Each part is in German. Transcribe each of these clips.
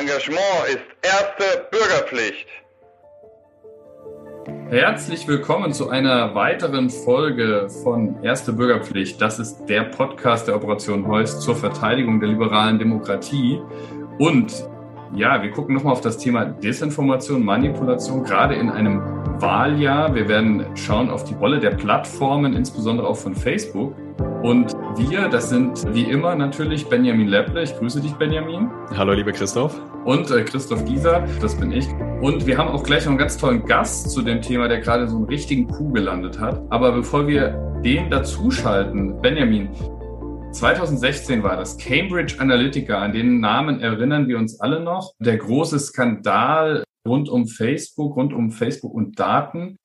Engagement ist erste Bürgerpflicht. Herzlich willkommen zu einer weiteren Folge von Erste Bürgerpflicht. Das ist der Podcast der Operation Heuss zur Verteidigung der liberalen Demokratie. Und ja, wir gucken nochmal auf das Thema Desinformation, Manipulation, gerade in einem Wahljahr. Wir werden schauen auf die Rolle der Plattformen, insbesondere auch von Facebook. Und wir, das sind wie immer natürlich Benjamin Lepple. Ich grüße dich, Benjamin. Hallo, lieber Christoph. Und äh, Christoph Gieser, das bin ich. Und wir haben auch gleich noch einen ganz tollen Gast zu dem Thema, der gerade so einen richtigen Coup gelandet hat. Aber bevor wir den dazuschalten, Benjamin, 2016 war das Cambridge Analytica, an den Namen erinnern wir uns alle noch. Der große Skandal rund um Facebook, rund um Facebook und Daten.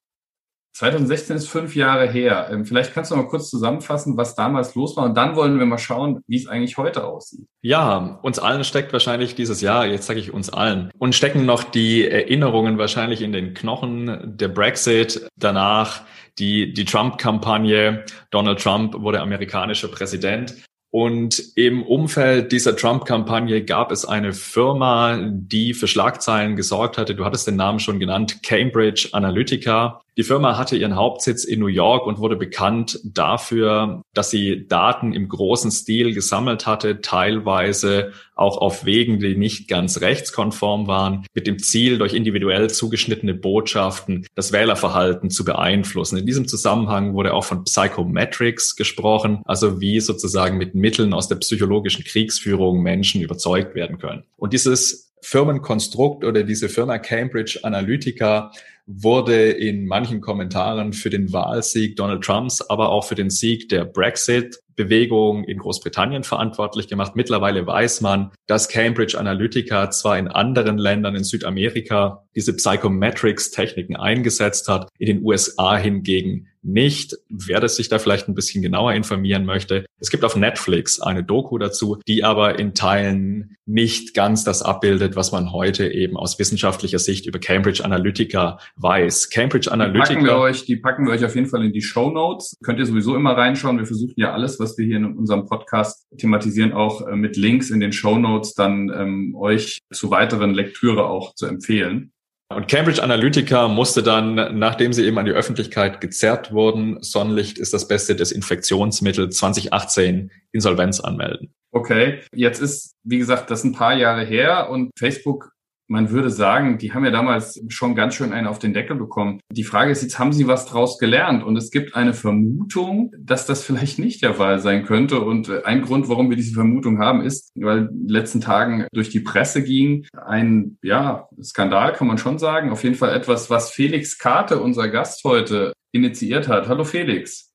2016 ist fünf Jahre her. Ähm, vielleicht kannst du mal kurz zusammenfassen, was damals los war. Und dann wollen wir mal schauen, wie es eigentlich heute aussieht. Ja, uns allen steckt wahrscheinlich dieses Jahr, jetzt sage ich uns allen, und stecken noch die Erinnerungen wahrscheinlich in den Knochen. Der Brexit, danach die, die Trump-Kampagne. Donald Trump wurde amerikanischer Präsident. Und im Umfeld dieser Trump-Kampagne gab es eine Firma, die für Schlagzeilen gesorgt hatte. Du hattest den Namen schon genannt, Cambridge Analytica. Die Firma hatte ihren Hauptsitz in New York und wurde bekannt dafür, dass sie Daten im großen Stil gesammelt hatte, teilweise auch auf Wegen, die nicht ganz rechtskonform waren, mit dem Ziel, durch individuell zugeschnittene Botschaften das Wählerverhalten zu beeinflussen. In diesem Zusammenhang wurde auch von Psychometrics gesprochen, also wie sozusagen mit Mitteln aus der psychologischen Kriegsführung Menschen überzeugt werden können. Und dieses Firmenkonstrukt oder diese Firma Cambridge Analytica wurde in manchen Kommentaren für den Wahlsieg Donald Trumps, aber auch für den Sieg der Brexit-Bewegung in Großbritannien verantwortlich gemacht. Mittlerweile weiß man, dass Cambridge Analytica zwar in anderen Ländern in Südamerika diese Psychometrics-Techniken eingesetzt hat, in den USA hingegen nicht. Wer das sich da vielleicht ein bisschen genauer informieren möchte, es gibt auf Netflix eine Doku dazu, die aber in Teilen nicht ganz das abbildet, was man heute eben aus wissenschaftlicher Sicht über Cambridge Analytica weiß. Cambridge Analytica. Die packen wir euch, die packen wir euch auf jeden Fall in die Show Notes. Könnt ihr sowieso immer reinschauen. Wir versuchen ja alles, was wir hier in unserem Podcast thematisieren, auch äh, mit Links in den Show Notes dann ähm, euch zu weiteren Lektüre auch zu empfehlen. Und Cambridge Analytica musste dann, nachdem sie eben an die Öffentlichkeit gezerrt wurden, Sonnenlicht ist das beste Desinfektionsmittel 2018 Insolvenz anmelden. Okay, jetzt ist, wie gesagt, das ein paar Jahre her und Facebook man würde sagen, die haben ja damals schon ganz schön einen auf den Deckel bekommen. Die Frage ist jetzt, haben sie was draus gelernt? Und es gibt eine Vermutung, dass das vielleicht nicht der Fall sein könnte. Und ein Grund, warum wir diese Vermutung haben, ist, weil in den letzten Tagen durch die Presse ging, ein, ja, Skandal kann man schon sagen. Auf jeden Fall etwas, was Felix Karte, unser Gast heute, initiiert hat. Hallo Felix.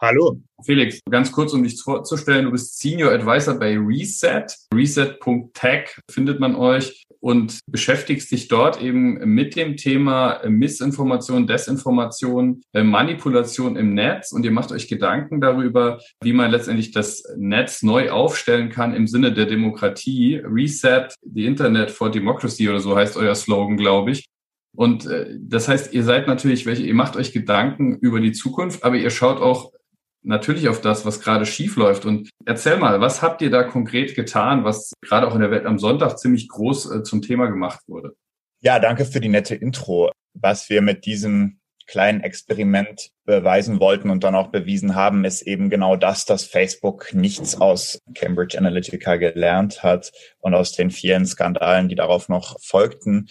Hallo. Felix, ganz kurz, um dich vorzustellen, du bist Senior Advisor bei Reset. Reset.tech findet man euch und beschäftigst dich dort eben mit dem Thema Missinformation, Desinformation, äh, Manipulation im Netz und ihr macht euch Gedanken darüber, wie man letztendlich das Netz neu aufstellen kann im Sinne der Demokratie. Reset the Internet for Democracy oder so heißt euer Slogan, glaube ich. Und äh, das heißt, ihr seid natürlich welche, ihr macht euch Gedanken über die Zukunft, aber ihr schaut auch natürlich auf das, was gerade schief läuft. Und erzähl mal, was habt ihr da konkret getan, was gerade auch in der Welt am Sonntag ziemlich groß äh, zum Thema gemacht wurde? Ja, danke für die nette Intro. Was wir mit diesem kleinen Experiment beweisen wollten und dann auch bewiesen haben, ist eben genau das, dass Facebook nichts aus Cambridge Analytica gelernt hat und aus den vielen Skandalen, die darauf noch folgten.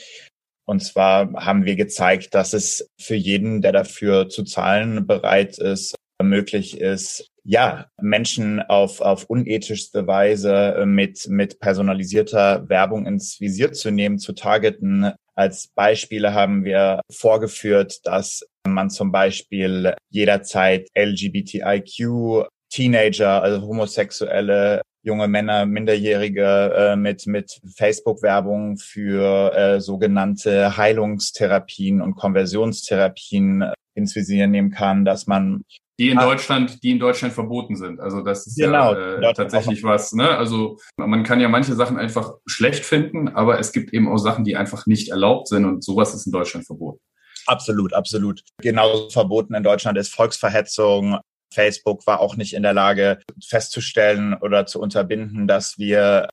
Und zwar haben wir gezeigt, dass es für jeden, der dafür zu zahlen bereit ist, möglich ist, ja, Menschen auf, auf unethischste Weise äh, mit, mit personalisierter Werbung ins Visier zu nehmen, zu targeten. Als Beispiele haben wir vorgeführt, dass man zum Beispiel jederzeit LGBTIQ Teenager, also homosexuelle junge Männer, Minderjährige äh, mit, mit Facebook-Werbung für äh, sogenannte Heilungstherapien und Konversionstherapien ins Visier nehmen kann, dass man die in ah. Deutschland, die in Deutschland verboten sind. Also das ist genau, ja äh, tatsächlich was. Ne? Also man kann ja manche Sachen einfach schlecht finden, aber es gibt eben auch Sachen, die einfach nicht erlaubt sind und sowas ist in Deutschland verboten. Absolut, absolut. Genauso verboten in Deutschland ist Volksverhetzung. Facebook war auch nicht in der Lage festzustellen oder zu unterbinden, dass wir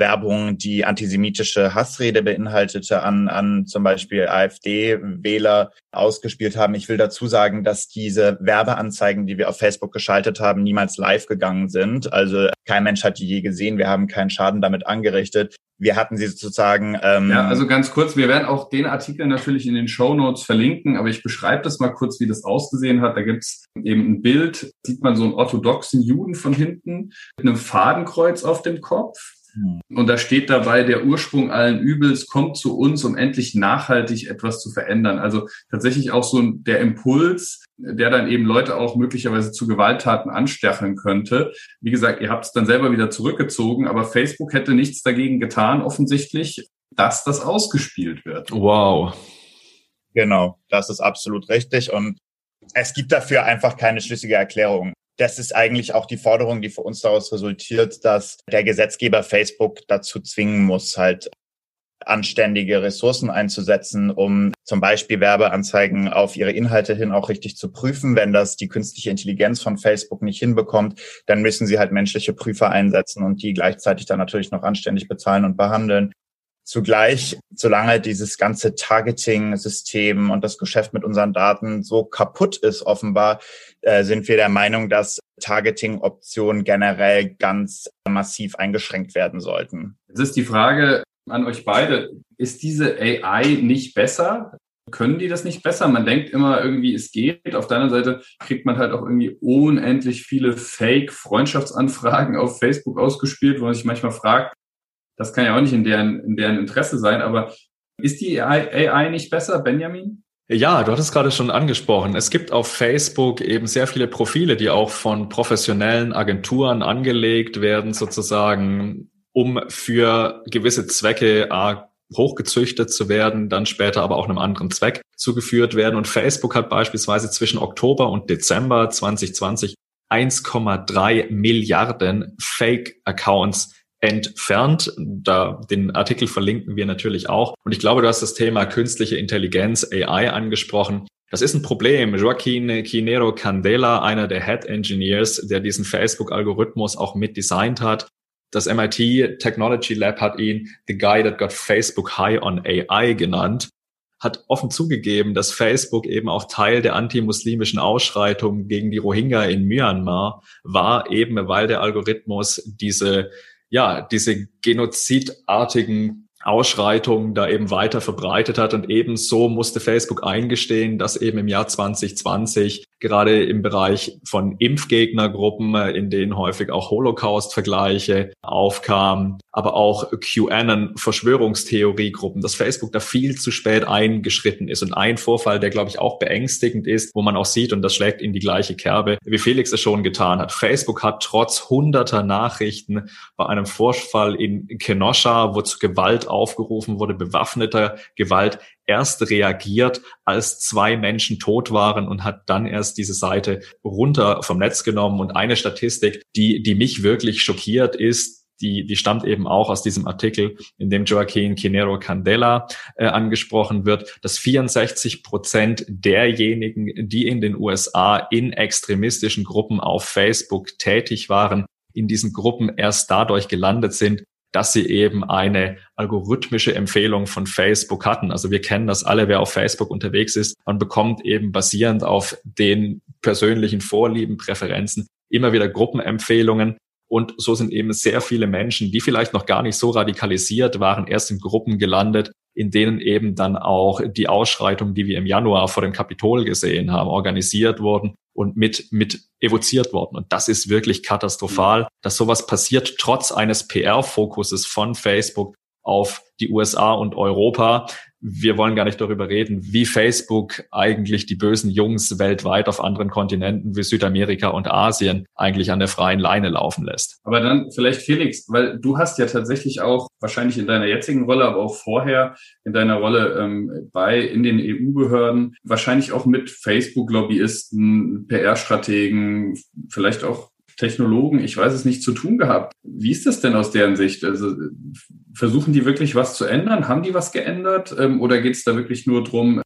Werbung, die antisemitische Hassrede beinhaltete, an, an zum Beispiel AfD-Wähler ausgespielt haben. Ich will dazu sagen, dass diese Werbeanzeigen, die wir auf Facebook geschaltet haben, niemals live gegangen sind. Also kein Mensch hat die je gesehen. Wir haben keinen Schaden damit angerichtet. Wir hatten sie sozusagen. Ähm ja, also ganz kurz, wir werden auch den Artikel natürlich in den Show Notes verlinken, aber ich beschreibe das mal kurz, wie das ausgesehen hat. Da gibt's eben ein Bild, sieht man so einen orthodoxen Juden von hinten mit einem Fadenkreuz auf dem Kopf. Und da steht dabei, der Ursprung allen Übels kommt zu uns, um endlich nachhaltig etwas zu verändern. Also tatsächlich auch so der Impuls, der dann eben Leute auch möglicherweise zu Gewalttaten anstacheln könnte. Wie gesagt, ihr habt es dann selber wieder zurückgezogen, aber Facebook hätte nichts dagegen getan, offensichtlich, dass das ausgespielt wird. Wow. Genau, das ist absolut richtig. Und es gibt dafür einfach keine schlüssige Erklärung das ist eigentlich auch die Forderung, die für uns daraus resultiert, dass der Gesetzgeber Facebook dazu zwingen muss, halt anständige Ressourcen einzusetzen, um zum Beispiel Werbeanzeigen auf ihre Inhalte hin auch richtig zu prüfen. Wenn das die künstliche Intelligenz von Facebook nicht hinbekommt, dann müssen sie halt menschliche Prüfer einsetzen und die gleichzeitig dann natürlich noch anständig bezahlen und behandeln. Zugleich, solange dieses ganze Targeting-System und das Geschäft mit unseren Daten so kaputt ist, offenbar, äh, sind wir der Meinung, dass Targeting-Optionen generell ganz massiv eingeschränkt werden sollten. Jetzt ist die Frage an euch beide, ist diese AI nicht besser? Können die das nicht besser? Man denkt immer irgendwie, es geht. Auf deiner Seite kriegt man halt auch irgendwie unendlich viele Fake-Freundschaftsanfragen auf Facebook ausgespielt, wo man sich manchmal fragt, das kann ja auch nicht in deren, in deren Interesse sein, aber ist die AI, nicht besser, Benjamin? Ja, du hattest gerade schon angesprochen. Es gibt auf Facebook eben sehr viele Profile, die auch von professionellen Agenturen angelegt werden, sozusagen, um für gewisse Zwecke hochgezüchtet zu werden, dann später aber auch einem anderen Zweck zugeführt werden. Und Facebook hat beispielsweise zwischen Oktober und Dezember 2020 1,3 Milliarden Fake-Accounts entfernt. Da, den Artikel verlinken wir natürlich auch. Und ich glaube, du hast das Thema künstliche Intelligenz, AI angesprochen. Das ist ein Problem. Joaquin Quinero Candela, einer der Head Engineers, der diesen Facebook-Algorithmus auch mit designt hat. Das MIT Technology Lab hat ihn The Guy That Got Facebook High on AI genannt hat offen zugegeben, dass Facebook eben auch Teil der antimuslimischen Ausschreitungen gegen die Rohingya in Myanmar war, eben weil der Algorithmus diese ja, diese genozidartigen Ausschreitungen da eben weiter verbreitet hat. Und ebenso musste Facebook eingestehen, dass eben im Jahr 2020 gerade im Bereich von Impfgegnergruppen, äh, in denen häufig auch Holocaust-Vergleiche aufkamen, aber auch QAnon-Verschwörungstheoriegruppen, dass Facebook da viel zu spät eingeschritten ist. Und ein Vorfall, der, glaube ich, auch beängstigend ist, wo man auch sieht, und das schlägt in die gleiche Kerbe, wie Felix es schon getan hat. Facebook hat trotz hunderter Nachrichten bei einem Vorfall in Kenosha, wo zu Gewalt aufgerufen wurde, bewaffneter Gewalt, erst reagiert, als zwei Menschen tot waren und hat dann erst diese Seite runter vom Netz genommen. Und eine Statistik, die, die mich wirklich schockiert ist, die, die stammt eben auch aus diesem Artikel, in dem Joaquin Quinero Candela äh, angesprochen wird, dass 64 Prozent derjenigen, die in den USA in extremistischen Gruppen auf Facebook tätig waren, in diesen Gruppen erst dadurch gelandet sind, dass sie eben eine algorithmische Empfehlung von Facebook hatten. Also wir kennen das alle, wer auf Facebook unterwegs ist. Man bekommt eben basierend auf den persönlichen Vorlieben, Präferenzen immer wieder Gruppenempfehlungen. Und so sind eben sehr viele Menschen, die vielleicht noch gar nicht so radikalisiert waren, erst in Gruppen gelandet, in denen eben dann auch die Ausschreitungen, die wir im Januar vor dem Kapitol gesehen haben, organisiert wurden und mit, mit evoziert worden. Und das ist wirklich katastrophal, dass sowas passiert, trotz eines PR-Fokuses von Facebook auf die USA und Europa wir wollen gar nicht darüber reden, wie Facebook eigentlich die bösen Jungs weltweit auf anderen Kontinenten wie Südamerika und Asien eigentlich an der freien Leine laufen lässt. Aber dann vielleicht Felix, weil du hast ja tatsächlich auch wahrscheinlich in deiner jetzigen Rolle, aber auch vorher in deiner Rolle ähm, bei in den EU-Behörden wahrscheinlich auch mit Facebook-Lobbyisten, PR-Strategen, vielleicht auch Technologen, ich weiß es nicht, zu tun gehabt. Wie ist das denn aus deren Sicht? Also versuchen die wirklich was zu ändern? Haben die was geändert? Ähm, oder geht es da wirklich nur drum,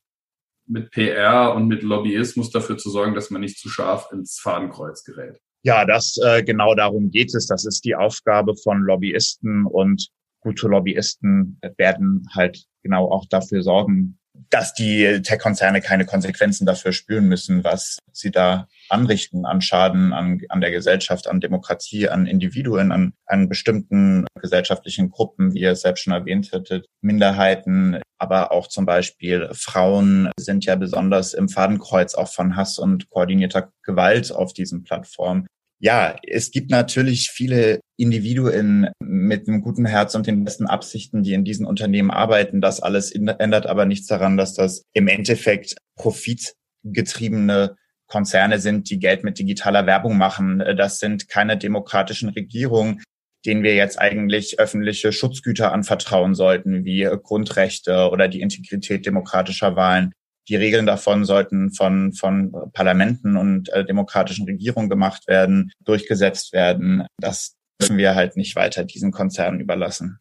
mit PR und mit Lobbyismus dafür zu sorgen, dass man nicht zu scharf ins Fadenkreuz gerät? Ja, das äh, genau darum geht es. Das ist die Aufgabe von Lobbyisten und gute Lobbyisten werden halt genau auch dafür sorgen, dass die Tech-Konzerne keine Konsequenzen dafür spüren müssen, was sie da anrichten an Schaden an, an der Gesellschaft, an Demokratie, an Individuen, an, an bestimmten gesellschaftlichen Gruppen, wie ihr es selbst schon erwähnt hättet, Minderheiten, aber auch zum Beispiel Frauen sind ja besonders im Fadenkreuz auch von Hass und koordinierter Gewalt auf diesen Plattformen. Ja, es gibt natürlich viele Individuen mit einem guten Herz und den besten Absichten, die in diesen Unternehmen arbeiten. Das alles ändert aber nichts daran, dass das im Endeffekt profitgetriebene Konzerne sind, die Geld mit digitaler Werbung machen. Das sind keine demokratischen Regierungen, denen wir jetzt eigentlich öffentliche Schutzgüter anvertrauen sollten, wie Grundrechte oder die Integrität demokratischer Wahlen. Die Regeln davon sollten von, von Parlamenten und äh, demokratischen Regierungen gemacht werden, durchgesetzt werden. Das dürfen wir halt nicht weiter diesen Konzernen überlassen.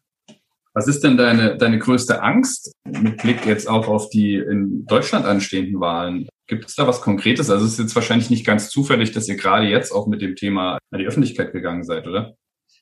Was ist denn deine, deine größte Angst mit Blick jetzt auch auf die in Deutschland anstehenden Wahlen? Gibt es da was Konkretes? Also es ist jetzt wahrscheinlich nicht ganz zufällig, dass ihr gerade jetzt auch mit dem Thema an die Öffentlichkeit gegangen seid, oder?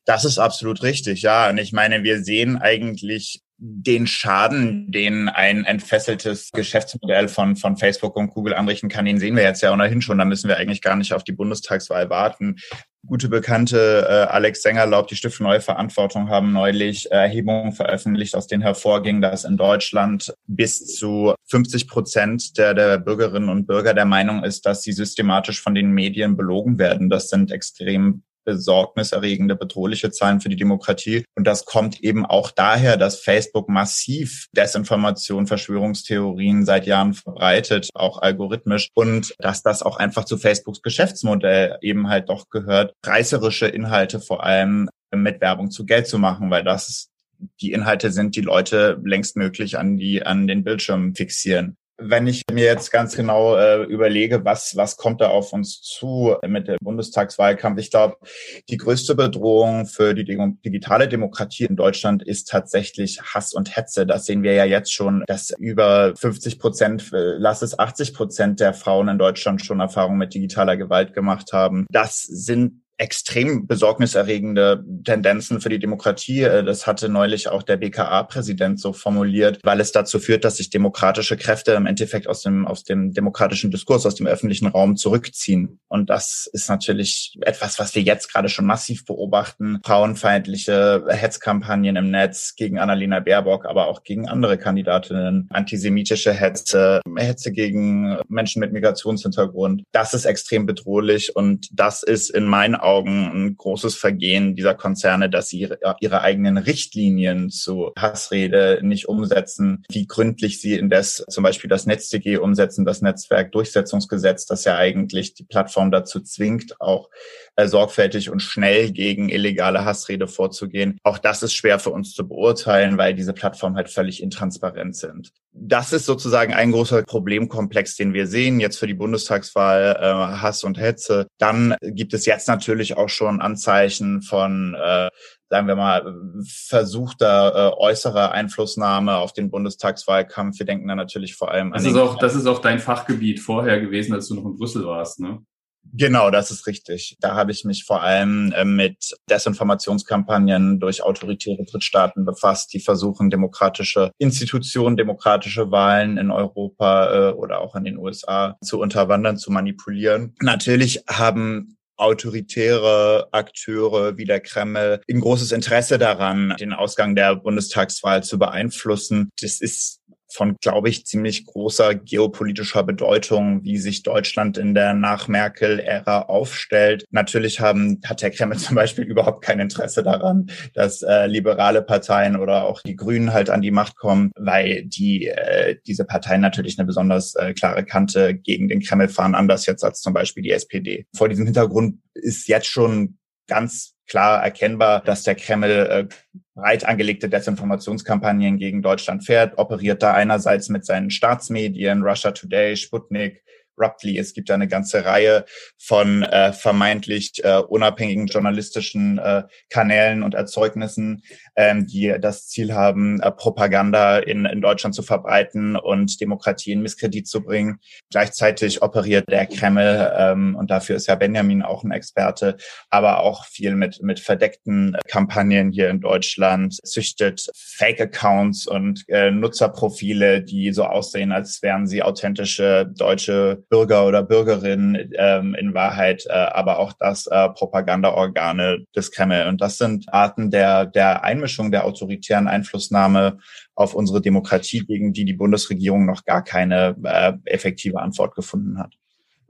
Das ist absolut richtig, ja. Und ich meine, wir sehen eigentlich den Schaden, den ein entfesseltes Geschäftsmodell von, von Facebook und Google anrichten kann, den sehen wir jetzt ja ohnehin schon. Da müssen wir eigentlich gar nicht auf die Bundestagswahl warten. Gute Bekannte äh, Alex Sengerlaub, die Stiftung Neue Verantwortung, haben neulich Erhebungen veröffentlicht, aus denen hervorging, dass in Deutschland bis zu 50 Prozent der, der Bürgerinnen und Bürger der Meinung ist, dass sie systematisch von den Medien belogen werden. Das sind extrem besorgniserregende, bedrohliche Zahlen für die Demokratie. Und das kommt eben auch daher, dass Facebook massiv Desinformation, Verschwörungstheorien seit Jahren verbreitet, auch algorithmisch. Und dass das auch einfach zu Facebooks Geschäftsmodell eben halt doch gehört, reißerische Inhalte vor allem mit Werbung zu Geld zu machen, weil das die Inhalte sind, die Leute längst möglich an die, an den Bildschirm fixieren wenn ich mir jetzt ganz genau äh, überlege, was, was kommt da auf uns zu mit dem Bundestagswahlkampf, ich glaube, die größte Bedrohung für die digitale Demokratie in Deutschland ist tatsächlich Hass und Hetze. Das sehen wir ja jetzt schon, dass über 50 Prozent, äh, lass es 80 Prozent der Frauen in Deutschland schon Erfahrung mit digitaler Gewalt gemacht haben. Das sind extrem besorgniserregende Tendenzen für die Demokratie. Äh, das hatte neulich auch der BKA-Präsident so formuliert, weil es dazu führt, dass sich demokratische Kräfte im Endeffekt aus dem, aus dem demokratischen Diskurs, aus dem öffentlichen Raum zurückziehen. Und das ist natürlich etwas, was wir jetzt gerade schon massiv beobachten. Frauenfeindliche Hetzkampagnen im Netz gegen Annalena Baerbock, aber auch gegen andere Kandidatinnen, antisemitische Hetze, Hetze gegen Menschen mit Migrationshintergrund. Das ist extrem bedrohlich und das ist in meinen Augen ein großes Vergehen dieser Konzerne, dass sie ihre, ihre eigenen Richtlinien zu Hassrede nicht umsetzen, wie gründlich sie indes zum Beispiel das NetzDG umsetzen, das Netzwerkdurchsetzungsgesetz, das ja eigentlich die Plattform dazu zwingt, auch äh, sorgfältig und schnell gegen illegale Hassrede vorzugehen. Auch das ist schwer für uns zu beurteilen, weil diese Plattformen halt völlig intransparent sind. Das ist sozusagen ein großer Problemkomplex, den wir sehen jetzt für die Bundestagswahl, äh, Hass und Hetze. Dann gibt es jetzt natürlich auch schon Anzeichen von äh, sagen wir mal, versuchter äh, äußerer Einflussnahme auf den Bundestagswahlkampf. Wir denken da natürlich vor allem das an. Ist auch, das ist auch dein Fachgebiet vorher gewesen, als du noch in Brüssel warst, ne? Genau, das ist richtig. Da habe ich mich vor allem äh, mit Desinformationskampagnen durch autoritäre Drittstaaten befasst, die versuchen, demokratische Institutionen, demokratische Wahlen in Europa äh, oder auch in den USA zu unterwandern, zu manipulieren. Natürlich haben autoritäre Akteure wie der Kreml ein großes Interesse daran, den Ausgang der Bundestagswahl zu beeinflussen. Das ist von, glaube ich, ziemlich großer geopolitischer Bedeutung, wie sich Deutschland in der Nach-Merkel-Ära aufstellt. Natürlich haben, hat der Kreml zum Beispiel überhaupt kein Interesse daran, dass äh, liberale Parteien oder auch die Grünen halt an die Macht kommen, weil die äh, diese Parteien natürlich eine besonders äh, klare Kante gegen den Kreml fahren, anders jetzt als zum Beispiel die SPD. Vor diesem Hintergrund ist jetzt schon ganz klar erkennbar, dass der Kreml äh, breit angelegte Desinformationskampagnen gegen Deutschland fährt, operiert da einerseits mit seinen Staatsmedien, Russia Today, Sputnik, Ruptly. Es gibt eine ganze Reihe von äh, vermeintlich äh, unabhängigen journalistischen äh, Kanälen und Erzeugnissen, ähm, die das Ziel haben, äh, Propaganda in, in Deutschland zu verbreiten und Demokratie in Misskredit zu bringen. Gleichzeitig operiert der Kreml, ähm, und dafür ist ja Benjamin auch ein Experte, aber auch viel mit, mit verdeckten Kampagnen hier in Deutschland, züchtet Fake-Accounts und äh, Nutzerprofile, die so aussehen, als wären sie authentische deutsche Bürger oder Bürgerinnen, ähm, in Wahrheit äh, aber auch das äh, Propagandaorgane des Kreml. Und das sind Arten der, der Einmischung, der autoritären Einflussnahme auf unsere Demokratie, gegen die die Bundesregierung noch gar keine äh, effektive Antwort gefunden hat.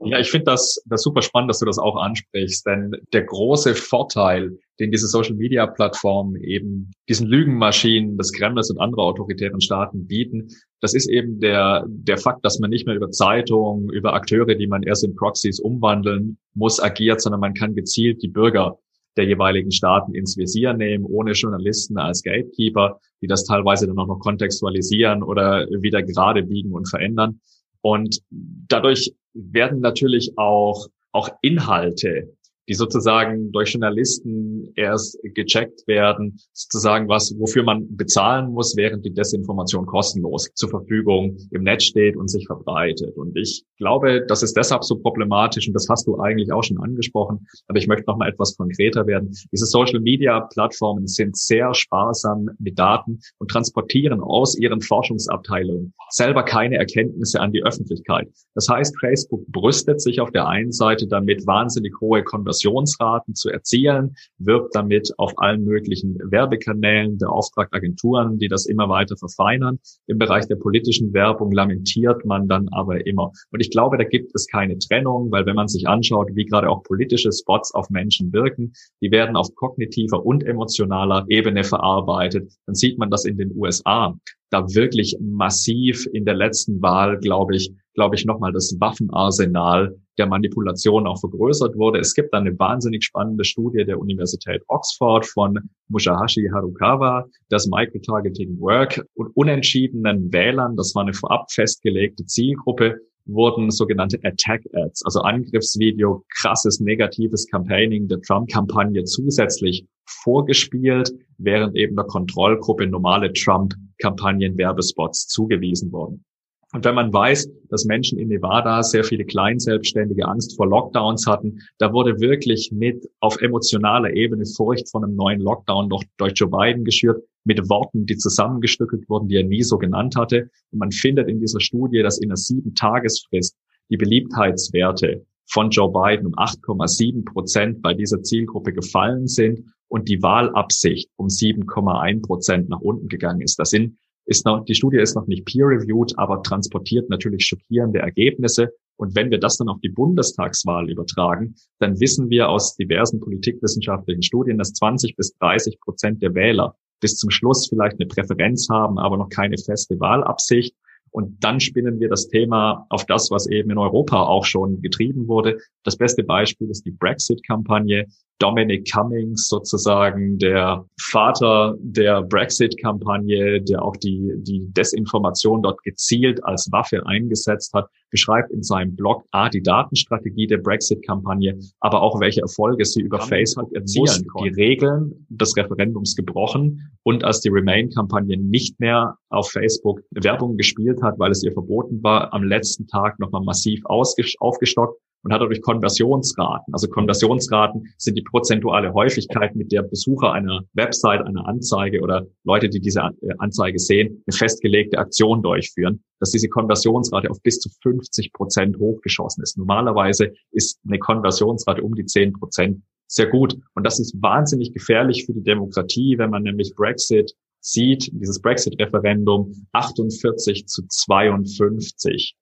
Ja, ich finde das, das super spannend, dass du das auch ansprichst, denn der große Vorteil, den diese Social Media Plattformen eben diesen Lügenmaschinen des Kremls und anderer autoritären Staaten bieten, das ist eben der, der Fakt, dass man nicht mehr über Zeitungen, über Akteure, die man erst in Proxys umwandeln muss, agiert, sondern man kann gezielt die Bürger der jeweiligen Staaten ins Visier nehmen, ohne Journalisten als Gatekeeper, die das teilweise dann auch noch kontextualisieren oder wieder gerade biegen und verändern. Und dadurch werden natürlich auch, auch Inhalte die sozusagen durch Journalisten erst gecheckt werden, sozusagen was, wofür man bezahlen muss, während die Desinformation kostenlos zur Verfügung im Netz steht und sich verbreitet. Und ich glaube, das ist deshalb so problematisch und das hast du eigentlich auch schon angesprochen, aber ich möchte noch mal etwas konkreter werden. Diese Social Media Plattformen sind sehr sparsam mit Daten und transportieren aus ihren Forschungsabteilungen selber keine Erkenntnisse an die Öffentlichkeit. Das heißt, Facebook brüstet sich auf der einen Seite damit wahnsinnig hohe Konversationen Konversionsraten zu erzielen, wirbt damit auf allen möglichen Werbekanälen, beauftragt Agenturen, die das immer weiter verfeinern. Im Bereich der politischen Werbung lamentiert man dann aber immer. Und ich glaube, da gibt es keine Trennung, weil wenn man sich anschaut, wie gerade auch politische Spots auf Menschen wirken, die werden auf kognitiver und emotionaler Ebene verarbeitet, dann sieht man das in den USA da wirklich massiv in der letzten Wahl, glaube ich, glaube ich, nochmal das Waffenarsenal der Manipulation auch vergrößert wurde. Es gibt eine wahnsinnig spannende Studie der Universität Oxford von Mushahashi Harukawa, das Microtargeting Work und unentschiedenen Wählern, das war eine vorab festgelegte Zielgruppe, wurden sogenannte Attack Ads, also Angriffsvideo, krasses negatives Campaigning der Trump-Kampagne zusätzlich vorgespielt, während eben der Kontrollgruppe normale Trump-Kampagnen-Werbespots zugewiesen wurden. Und wenn man weiß, dass Menschen in Nevada sehr viele Kleinselbstständige Angst vor Lockdowns hatten, da wurde wirklich mit auf emotionaler Ebene Furcht von einem neuen Lockdown durch, Joe Biden geschürt, mit Worten, die zusammengestückelt wurden, die er nie so genannt hatte. Und man findet in dieser Studie, dass in einer sieben Tagesfrist die Beliebtheitswerte von Joe Biden um 8,7 Prozent bei dieser Zielgruppe gefallen sind und die Wahlabsicht um 7,1 Prozent nach unten gegangen ist. Das sind ist noch, die Studie ist noch nicht peer-reviewed, aber transportiert natürlich schockierende Ergebnisse. Und wenn wir das dann auf die Bundestagswahl übertragen, dann wissen wir aus diversen politikwissenschaftlichen Studien, dass 20 bis 30 Prozent der Wähler bis zum Schluss vielleicht eine Präferenz haben, aber noch keine feste Wahlabsicht. Und dann spinnen wir das Thema auf das, was eben in Europa auch schon getrieben wurde. Das beste Beispiel ist die Brexit-Kampagne. Dominic Cummings sozusagen der Vater der Brexit-Kampagne, der auch die, die Desinformation dort gezielt als Waffe eingesetzt hat, beschreibt in seinem Blog A, die Datenstrategie der Brexit-Kampagne, aber auch welche Erfolge sie über Facebook erzielen konnten. Die Regeln des Referendums gebrochen und als die Remain-Kampagne nicht mehr auf Facebook Werbung gespielt hat, weil es ihr verboten war, am letzten Tag nochmal massiv aufgestockt und hat dadurch Konversionsraten. Also Konversionsraten sind die prozentuale Häufigkeit, mit der Besucher einer Website, einer Anzeige oder Leute, die diese äh, Anzeige sehen, eine festgelegte Aktion durchführen, dass diese Konversionsrate auf bis zu 50 Prozent hochgeschossen ist. Normalerweise ist eine Konversionsrate um die 10 Prozent sehr gut. Und das ist wahnsinnig gefährlich für die Demokratie, wenn man nämlich Brexit sieht, dieses Brexit-Referendum 48 zu 52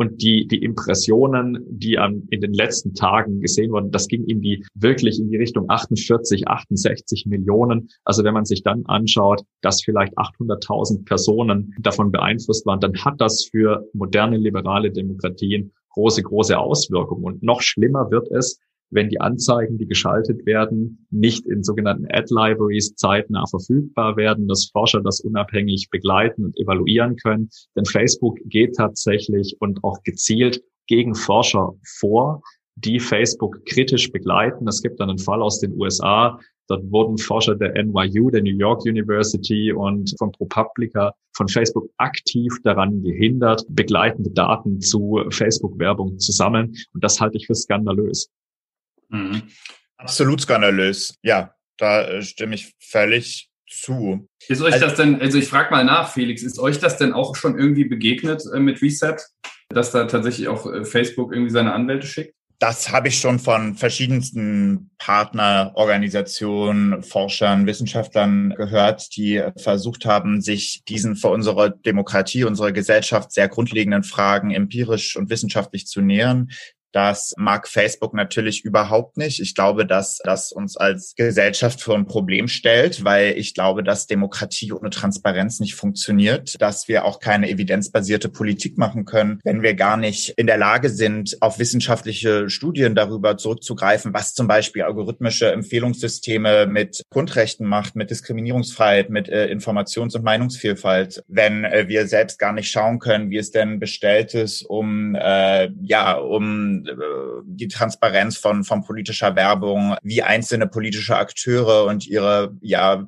und die, die Impressionen, die an, in den letzten Tagen gesehen wurden, das ging in die, wirklich in die Richtung 48, 68 Millionen. Also wenn man sich dann anschaut, dass vielleicht 800.000 Personen davon beeinflusst waren, dann hat das für moderne liberale Demokratien große, große Auswirkungen. Und noch schlimmer wird es, wenn die Anzeigen, die geschaltet werden, nicht in sogenannten Ad-Libraries zeitnah verfügbar werden, dass Forscher das unabhängig begleiten und evaluieren können. Denn Facebook geht tatsächlich und auch gezielt gegen Forscher vor, die Facebook kritisch begleiten. Es gibt dann einen Fall aus den USA, Dort wurden Forscher der NYU, der New York University und von ProPublica von Facebook aktiv daran gehindert, begleitende Daten zu Facebook-Werbung zu sammeln. Und das halte ich für skandalös. Mhm. Absolut skandalös. Ja, da äh, stimme ich völlig zu. Ist euch also, das denn, also ich frage mal nach, Felix, ist euch das denn auch schon irgendwie begegnet äh, mit Reset, dass da tatsächlich auch äh, Facebook irgendwie seine Anwälte schickt? Das habe ich schon von verschiedensten Partnerorganisationen, Forschern, Wissenschaftlern gehört, die versucht haben, sich diesen für unsere Demokratie, unsere Gesellschaft sehr grundlegenden Fragen empirisch und wissenschaftlich zu nähern. Das mag Facebook natürlich überhaupt nicht. Ich glaube, dass das uns als Gesellschaft vor ein Problem stellt, weil ich glaube, dass Demokratie ohne Transparenz nicht funktioniert, dass wir auch keine evidenzbasierte Politik machen können, wenn wir gar nicht in der Lage sind, auf wissenschaftliche Studien darüber zurückzugreifen, was zum Beispiel algorithmische Empfehlungssysteme mit Grundrechten macht, mit Diskriminierungsfreiheit, mit äh, Informations- und Meinungsvielfalt, wenn äh, wir selbst gar nicht schauen können, wie es denn bestellt ist, um äh, ja um äh, die Transparenz von, von politischer Werbung, wie einzelne politische Akteure und ihre ja,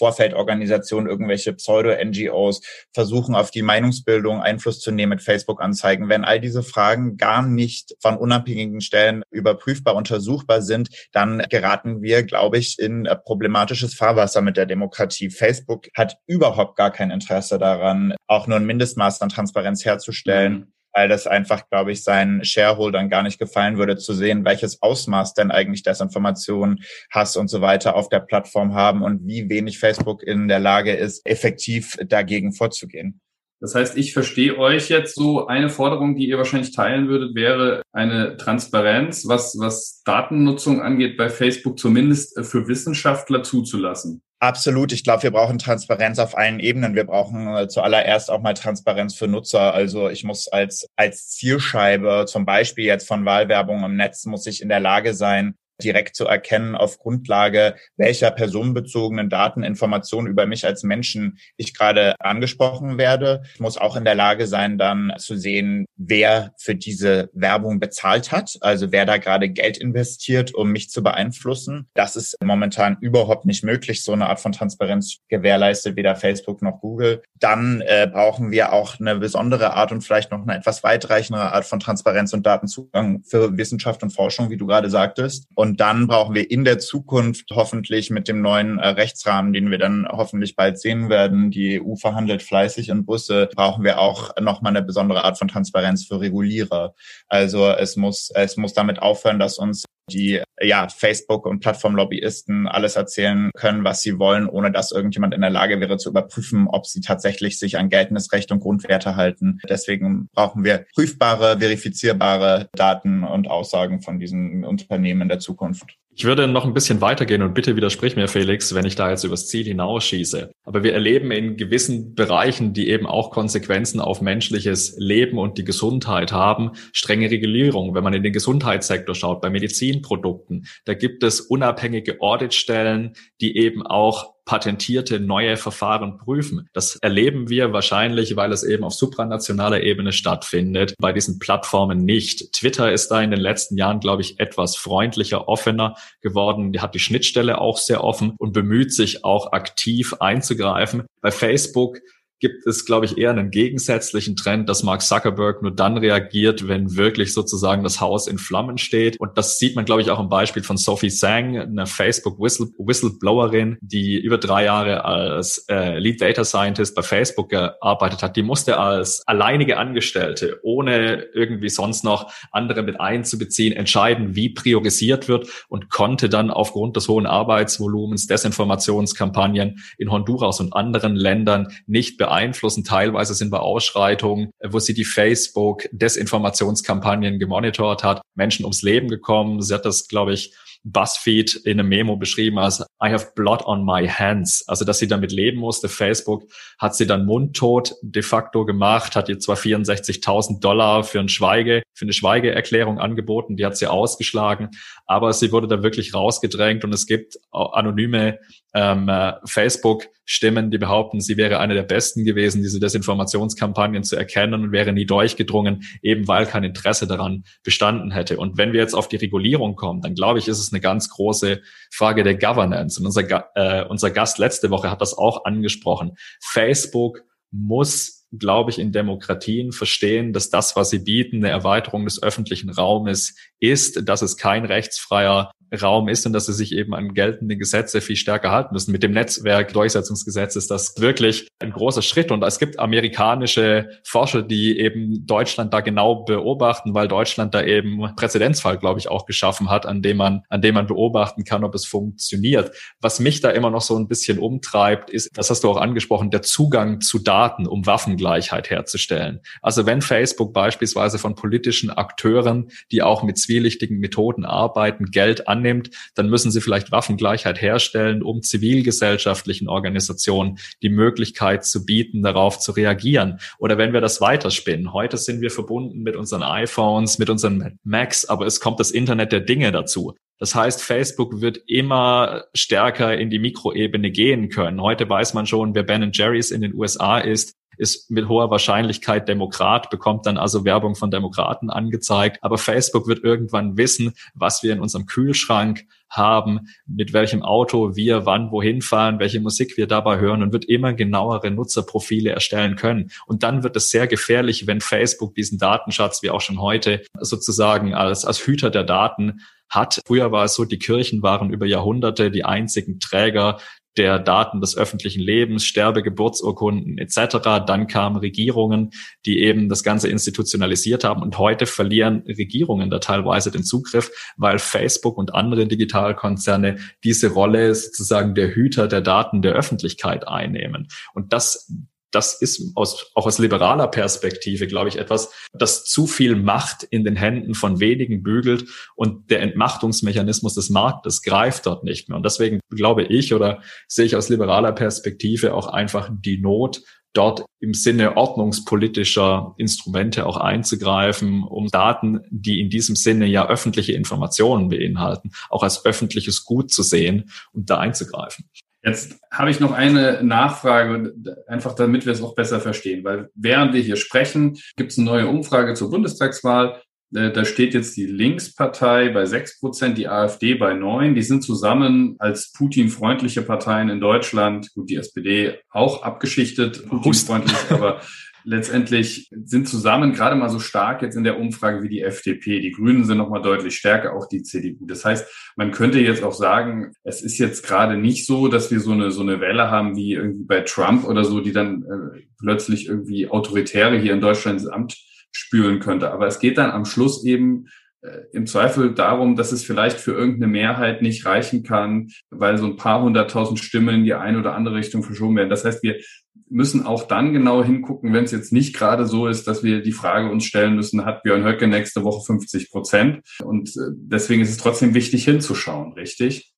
Vorfeldorganisationen, irgendwelche Pseudo-NGOs versuchen, auf die Meinungsbildung Einfluss zu nehmen mit Facebook-Anzeigen. Wenn all diese Fragen gar nicht von unabhängigen Stellen überprüfbar, untersuchbar sind, dann geraten wir, glaube ich, in problematisches Fahrwasser mit der Demokratie. Facebook hat überhaupt gar kein Interesse daran, auch nur ein Mindestmaß an Transparenz herzustellen. Mhm weil das einfach, glaube ich, seinen Shareholdern gar nicht gefallen würde, zu sehen, welches Ausmaß denn eigentlich Desinformation, Hass und so weiter auf der Plattform haben und wie wenig Facebook in der Lage ist, effektiv dagegen vorzugehen. Das heißt, ich verstehe euch jetzt so. Eine Forderung, die ihr wahrscheinlich teilen würdet, wäre eine Transparenz, was, was Datennutzung angeht, bei Facebook zumindest für Wissenschaftler zuzulassen. Absolut. Ich glaube, wir brauchen Transparenz auf allen Ebenen. Wir brauchen äh, zuallererst auch mal Transparenz für Nutzer. Also ich muss als, als Zielscheibe, zum Beispiel jetzt von Wahlwerbung im Netz, muss ich in der Lage sein, direkt zu erkennen auf Grundlage welcher personenbezogenen Dateninformationen über mich als Menschen ich gerade angesprochen werde. Ich muss auch in der Lage sein, dann zu sehen, wer für diese Werbung bezahlt hat, also wer da gerade Geld investiert, um mich zu beeinflussen. Das ist momentan überhaupt nicht möglich. So eine Art von Transparenz gewährleistet weder Facebook noch Google. Dann äh, brauchen wir auch eine besondere Art und vielleicht noch eine etwas weitreichendere Art von Transparenz und Datenzugang für Wissenschaft und Forschung, wie du gerade sagtest. Und und dann brauchen wir in der Zukunft hoffentlich mit dem neuen äh, Rechtsrahmen, den wir dann hoffentlich bald sehen werden, die EU verhandelt fleißig in Brüssel, brauchen wir auch nochmal eine besondere Art von Transparenz für Regulierer. Also es muss, es muss damit aufhören, dass uns die ja Facebook und Plattformlobbyisten alles erzählen können, was sie wollen, ohne dass irgendjemand in der Lage wäre zu überprüfen, ob sie tatsächlich sich an geltendes Recht und Grundwerte halten. Deswegen brauchen wir prüfbare, verifizierbare Daten und Aussagen von diesen Unternehmen in der Zukunft. Ich würde noch ein bisschen weitergehen und bitte widersprich mir, Felix, wenn ich da jetzt übers Ziel hinausschieße. Aber wir erleben in gewissen Bereichen, die eben auch Konsequenzen auf menschliches Leben und die Gesundheit haben, strenge Regulierung. Wenn man in den Gesundheitssektor schaut, bei Medizinprodukten, da gibt es unabhängige Auditstellen, die eben auch patentierte neue Verfahren prüfen. Das erleben wir wahrscheinlich, weil es eben auf supranationaler Ebene stattfindet, bei diesen Plattformen nicht. Twitter ist da in den letzten Jahren, glaube ich, etwas freundlicher, offener geworden. Die hat die Schnittstelle auch sehr offen und bemüht sich auch aktiv einzugreifen. Bei Facebook gibt es, glaube ich, eher einen gegensätzlichen Trend, dass Mark Zuckerberg nur dann reagiert, wenn wirklich sozusagen das Haus in Flammen steht. Und das sieht man, glaube ich, auch im Beispiel von Sophie Sang, einer Facebook-Whistleblowerin, die über drei Jahre als äh, Lead Data Scientist bei Facebook gearbeitet hat. Die musste als alleinige Angestellte, ohne irgendwie sonst noch andere mit einzubeziehen, entscheiden, wie priorisiert wird und konnte dann aufgrund des hohen Arbeitsvolumens Desinformationskampagnen in Honduras und anderen Ländern nicht bearbeiten beeinflussen. Teilweise sind wir Ausschreitungen, wo sie die Facebook-Desinformationskampagnen gemonitort hat, Menschen ums Leben gekommen. Sie hat das, glaube ich, BuzzFeed in einem Memo beschrieben als I have blood on my hands. Also, dass sie damit leben musste. Facebook hat sie dann mundtot de facto gemacht, hat ihr zwar 64.000 Dollar für ein Schweige, für eine Schweigeerklärung angeboten, die hat sie ausgeschlagen, aber sie wurde da wirklich rausgedrängt und es gibt anonyme ähm, äh, Facebook-Stimmen, die behaupten, sie wäre eine der besten gewesen, diese Desinformationskampagnen zu erkennen und wäre nie durchgedrungen, eben weil kein Interesse daran bestanden hätte. Und wenn wir jetzt auf die Regulierung kommen, dann glaube ich, ist es eine ganz große Frage der Governance. Und unser, äh, unser Gast letzte Woche hat das auch angesprochen. Facebook muss, glaube ich, in Demokratien verstehen, dass das, was sie bieten, eine Erweiterung des öffentlichen Raumes ist, dass es kein rechtsfreier Raum ist und dass sie sich eben an geltende Gesetze viel stärker halten müssen. Mit dem Netzwerkdurchsetzungsgesetz ist das wirklich ein großer Schritt. Und es gibt amerikanische Forscher, die eben Deutschland da genau beobachten, weil Deutschland da eben Präzedenzfall, glaube ich, auch geschaffen hat, an dem man, an dem man beobachten kann, ob es funktioniert. Was mich da immer noch so ein bisschen umtreibt, ist, das hast du auch angesprochen, der Zugang zu Daten, um Waffengleichheit herzustellen. Also wenn Facebook beispielsweise von politischen Akteuren, die auch mit zwielichtigen Methoden arbeiten, Geld an annimmt, dann müssen sie vielleicht Waffengleichheit herstellen, um zivilgesellschaftlichen Organisationen die Möglichkeit zu bieten, darauf zu reagieren. Oder wenn wir das weiterspinnen, heute sind wir verbunden mit unseren iPhones, mit unseren Macs, aber es kommt das Internet der Dinge dazu. Das heißt, Facebook wird immer stärker in die Mikroebene gehen können. Heute weiß man schon, wer Ben Jerry's in den USA ist, ist mit hoher Wahrscheinlichkeit Demokrat, bekommt dann also Werbung von Demokraten angezeigt. Aber Facebook wird irgendwann wissen, was wir in unserem Kühlschrank haben, mit welchem Auto wir wann wohin fahren, welche Musik wir dabei hören und wird immer genauere Nutzerprofile erstellen können. Und dann wird es sehr gefährlich, wenn Facebook diesen Datenschatz, wie auch schon heute, sozusagen als, als Hüter der Daten hat. Früher war es so, die Kirchen waren über Jahrhunderte die einzigen Träger der Daten des öffentlichen Lebens, Sterbegeburtsurkunden etc. Dann kamen Regierungen, die eben das Ganze institutionalisiert haben. Und heute verlieren Regierungen da teilweise den Zugriff, weil Facebook und andere Digitalkonzerne diese Rolle sozusagen der Hüter der Daten der Öffentlichkeit einnehmen. Und das das ist aus, auch aus liberaler Perspektive, glaube ich, etwas, das zu viel Macht in den Händen von wenigen bügelt und der Entmachtungsmechanismus des Marktes greift dort nicht mehr. Und deswegen glaube ich oder sehe ich aus liberaler Perspektive auch einfach die Not, dort im Sinne ordnungspolitischer Instrumente auch einzugreifen, um Daten, die in diesem Sinne ja öffentliche Informationen beinhalten, auch als öffentliches Gut zu sehen und da einzugreifen. Jetzt habe ich noch eine Nachfrage, einfach damit wir es auch besser verstehen, weil während wir hier sprechen, gibt es eine neue Umfrage zur Bundestagswahl. Äh, da steht jetzt die Linkspartei bei sechs Prozent, die AfD bei neun. Die sind zusammen als Putin-freundliche Parteien in Deutschland, gut, die SPD auch abgeschichtet, Putin-freundlich, aber letztendlich sind zusammen gerade mal so stark jetzt in der Umfrage wie die FDP. Die Grünen sind nochmal deutlich stärker, auch die CDU. Das heißt, man könnte jetzt auch sagen, es ist jetzt gerade nicht so, dass wir so eine, so eine Welle haben wie irgendwie bei Trump oder so, die dann äh, plötzlich irgendwie Autoritäre hier in Deutschland ins Amt spüren könnte. Aber es geht dann am Schluss eben äh, im Zweifel darum, dass es vielleicht für irgendeine Mehrheit nicht reichen kann, weil so ein paar hunderttausend Stimmen in die eine oder andere Richtung verschoben werden. Das heißt, wir müssen auch dann genau hingucken, wenn es jetzt nicht gerade so ist, dass wir die Frage uns stellen müssen, hat Björn Höcke nächste Woche 50 Prozent? Und äh, deswegen ist es trotzdem wichtig hinzuschauen, richtig?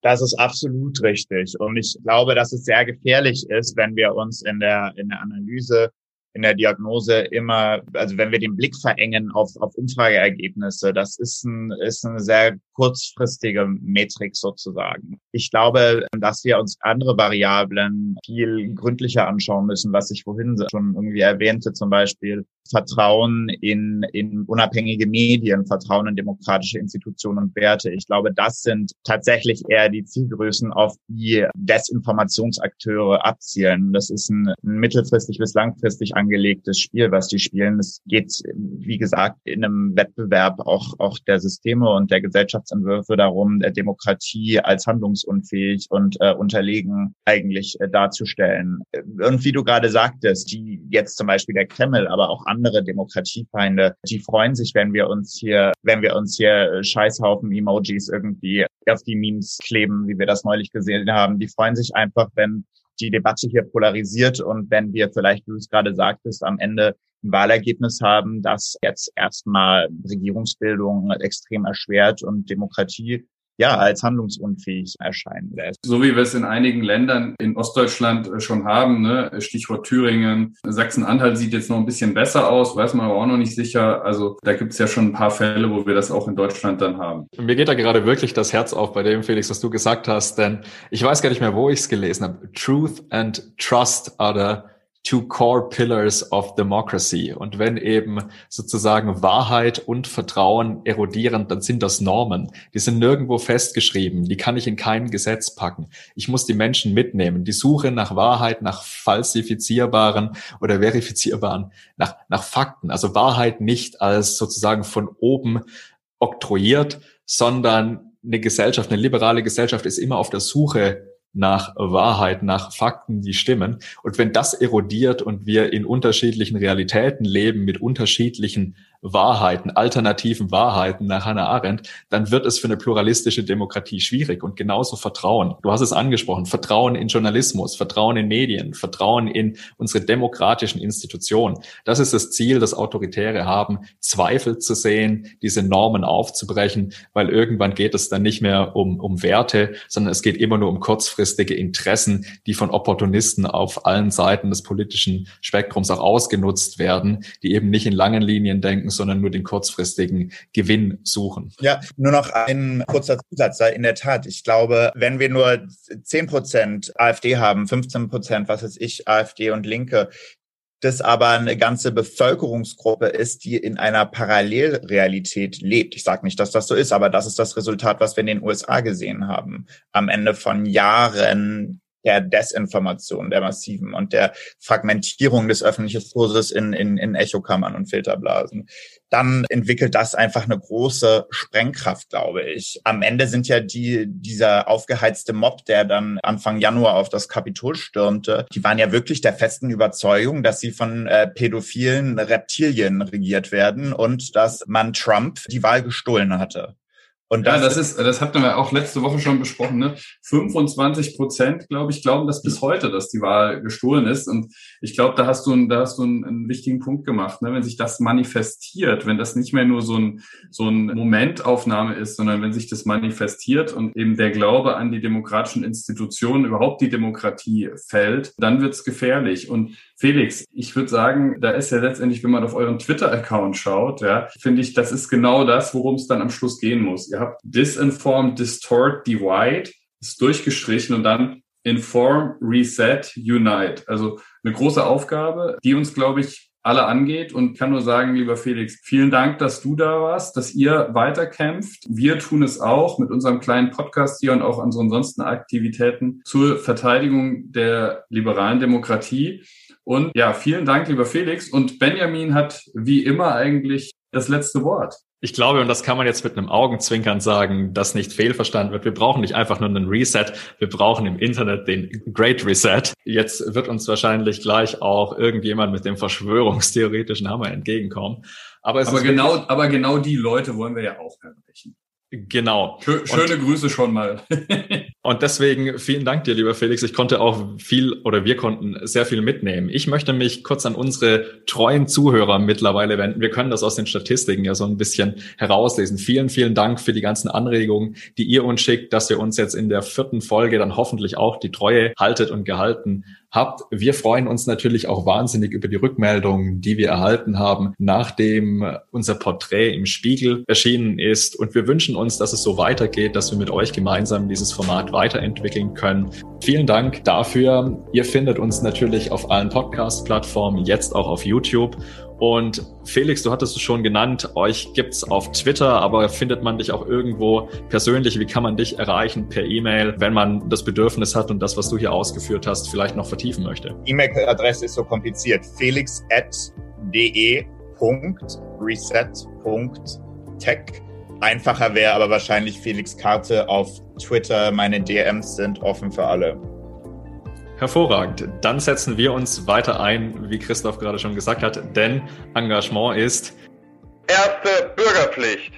Das ist absolut richtig. Und ich glaube, dass es sehr gefährlich ist, wenn wir uns in der, in der Analyse in der Diagnose immer, also wenn wir den Blick verengen auf, auf Umfrageergebnisse, das ist, ein, ist eine sehr kurzfristige Metrik sozusagen. Ich glaube, dass wir uns andere Variablen viel gründlicher anschauen müssen, was ich vorhin schon irgendwie erwähnte, zum Beispiel Vertrauen in, in unabhängige Medien, Vertrauen in demokratische Institutionen und Werte. Ich glaube, das sind tatsächlich eher die Zielgrößen, auf die Desinformationsakteure abzielen. Das ist ein, ein mittelfristig bis langfristig angelegtes Spiel, was die spielen. Es geht, wie gesagt, in einem Wettbewerb auch, auch der Systeme und der Gesellschaftsentwürfe darum, der Demokratie als handlungsunfähig und äh, unterlegen eigentlich äh, darzustellen. Und wie du gerade sagtest, die jetzt zum Beispiel der Kreml, aber auch andere Demokratiefeinde, die freuen sich, wenn wir uns hier, wenn wir uns hier äh, Scheißhaufen-Emojis irgendwie auf die Memes kleben, wie wir das neulich gesehen haben. Die freuen sich einfach, wenn die Debatte hier polarisiert. Und wenn wir vielleicht, wie du es gerade sagtest, am Ende ein Wahlergebnis haben, das jetzt erstmal Regierungsbildung extrem erschwert und Demokratie ja, als handlungsunfähig erscheinen lässt. So wie wir es in einigen Ländern in Ostdeutschland äh, schon haben, ne? Stichwort Thüringen. Sachsen-Anhalt sieht jetzt noch ein bisschen besser aus, weiß man aber auch noch nicht sicher. Also da gibt es ja schon ein paar Fälle, wo wir das auch in Deutschland dann haben. Mir geht da gerade wirklich das Herz auf bei dem, Felix, was du gesagt hast, denn ich weiß gar nicht mehr, wo ich es gelesen habe. Truth and Trust are the two core pillars of democracy. Und wenn eben sozusagen Wahrheit und Vertrauen erodieren, dann sind das Normen. Die sind nirgendwo festgeschrieben. Die kann ich in kein Gesetz packen. Ich muss die Menschen mitnehmen. Die Suche nach Wahrheit, nach falsifizierbaren oder verifizierbaren, nach, nach Fakten. Also Wahrheit nicht als sozusagen von oben oktroyiert, sondern eine Gesellschaft, eine liberale Gesellschaft ist immer auf der Suche nach Wahrheit, nach Fakten, die stimmen. Und wenn das erodiert und wir in unterschiedlichen Realitäten leben mit unterschiedlichen Wahrheiten, alternativen Wahrheiten nach Hannah Arendt, dann wird es für eine pluralistische Demokratie schwierig. Und genauso Vertrauen. Du hast es angesprochen. Vertrauen in Journalismus, Vertrauen in Medien, Vertrauen in unsere demokratischen Institutionen. Das ist das Ziel, das Autoritäre haben, Zweifel zu sehen, diese Normen aufzubrechen, weil irgendwann geht es dann nicht mehr um, um Werte, sondern es geht immer nur um kurzfristige Interessen, die von Opportunisten auf allen Seiten des politischen Spektrums auch ausgenutzt werden, die eben nicht in langen Linien denken, sondern nur den kurzfristigen Gewinn suchen. Ja, nur noch ein kurzer Zusatz. In der Tat, ich glaube, wenn wir nur 10 Prozent AfD haben, 15 Prozent, was weiß ich, AfD und Linke, das aber eine ganze Bevölkerungsgruppe ist, die in einer Parallelrealität lebt. Ich sage nicht, dass das so ist, aber das ist das Resultat, was wir in den USA gesehen haben. Am Ende von Jahren der Desinformation, der massiven und der Fragmentierung des öffentlichen Diskurses in, in, in Echokammern und Filterblasen, dann entwickelt das einfach eine große Sprengkraft, glaube ich. Am Ende sind ja die, dieser aufgeheizte Mob, der dann Anfang Januar auf das Kapitol stürmte, die waren ja wirklich der festen Überzeugung, dass sie von äh, pädophilen Reptilien regiert werden und dass man Trump die Wahl gestohlen hatte. Und das, ja, das ist, das hatten wir auch letzte Woche schon besprochen. Ne? 25 Prozent, glaube ich, glauben das bis heute, dass die Wahl gestohlen ist. Und ich glaube, da hast du, da hast du einen, einen wichtigen Punkt gemacht. Ne? Wenn sich das manifestiert, wenn das nicht mehr nur so ein, so ein Momentaufnahme ist, sondern wenn sich das manifestiert und eben der Glaube an die demokratischen Institutionen, überhaupt die Demokratie fällt, dann wird's gefährlich. Und Felix, ich würde sagen, da ist ja letztendlich, wenn man auf euren Twitter-Account schaut, ja, finde ich, das ist genau das, worum es dann am Schluss gehen muss. Ihr habt Disinform, Distort, Divide, ist durchgestrichen und dann Inform, Reset, Unite. Also eine große Aufgabe, die uns, glaube ich, alle angeht und kann nur sagen, lieber Felix, vielen Dank, dass du da warst, dass ihr weiterkämpft. Wir tun es auch mit unserem kleinen Podcast hier und auch ansonsten Aktivitäten zur Verteidigung der liberalen Demokratie. Und ja, vielen Dank, lieber Felix. Und Benjamin hat wie immer eigentlich das letzte Wort. Ich glaube, und das kann man jetzt mit einem Augenzwinkern sagen, dass nicht fehlverstanden wird. Wir brauchen nicht einfach nur einen Reset, wir brauchen im Internet den Great Reset. Jetzt wird uns wahrscheinlich gleich auch irgendjemand mit dem verschwörungstheoretischen Hammer entgegenkommen. Aber, aber genau, aber genau die Leute wollen wir ja auch erreichen. Genau. Schöne und, Grüße schon mal. und deswegen vielen Dank dir, lieber Felix. Ich konnte auch viel oder wir konnten sehr viel mitnehmen. Ich möchte mich kurz an unsere treuen Zuhörer mittlerweile wenden. Wir können das aus den Statistiken ja so ein bisschen herauslesen. Vielen, vielen Dank für die ganzen Anregungen, die ihr uns schickt, dass wir uns jetzt in der vierten Folge dann hoffentlich auch die Treue haltet und gehalten habt. Wir freuen uns natürlich auch wahnsinnig über die Rückmeldungen, die wir erhalten haben, nachdem unser Porträt im Spiegel erschienen ist. Und wir wünschen uns, dass es so weitergeht, dass wir mit euch gemeinsam dieses Format weiterentwickeln können. Vielen Dank dafür. Ihr findet uns natürlich auf allen Podcast-Plattformen, jetzt auch auf YouTube. Und Felix, du hattest es schon genannt, euch gibt's auf Twitter, aber findet man dich auch irgendwo persönlich? Wie kann man dich erreichen per E-Mail, wenn man das Bedürfnis hat und das, was du hier ausgeführt hast, vielleicht noch vertiefen möchte? E-Mail-Adresse ist so kompliziert. felix at de.reset.tech. Einfacher wäre aber wahrscheinlich Felix Karte auf Twitter. Meine DMs sind offen für alle. Hervorragend. Dann setzen wir uns weiter ein, wie Christoph gerade schon gesagt hat, denn Engagement ist erste Bürgerpflicht.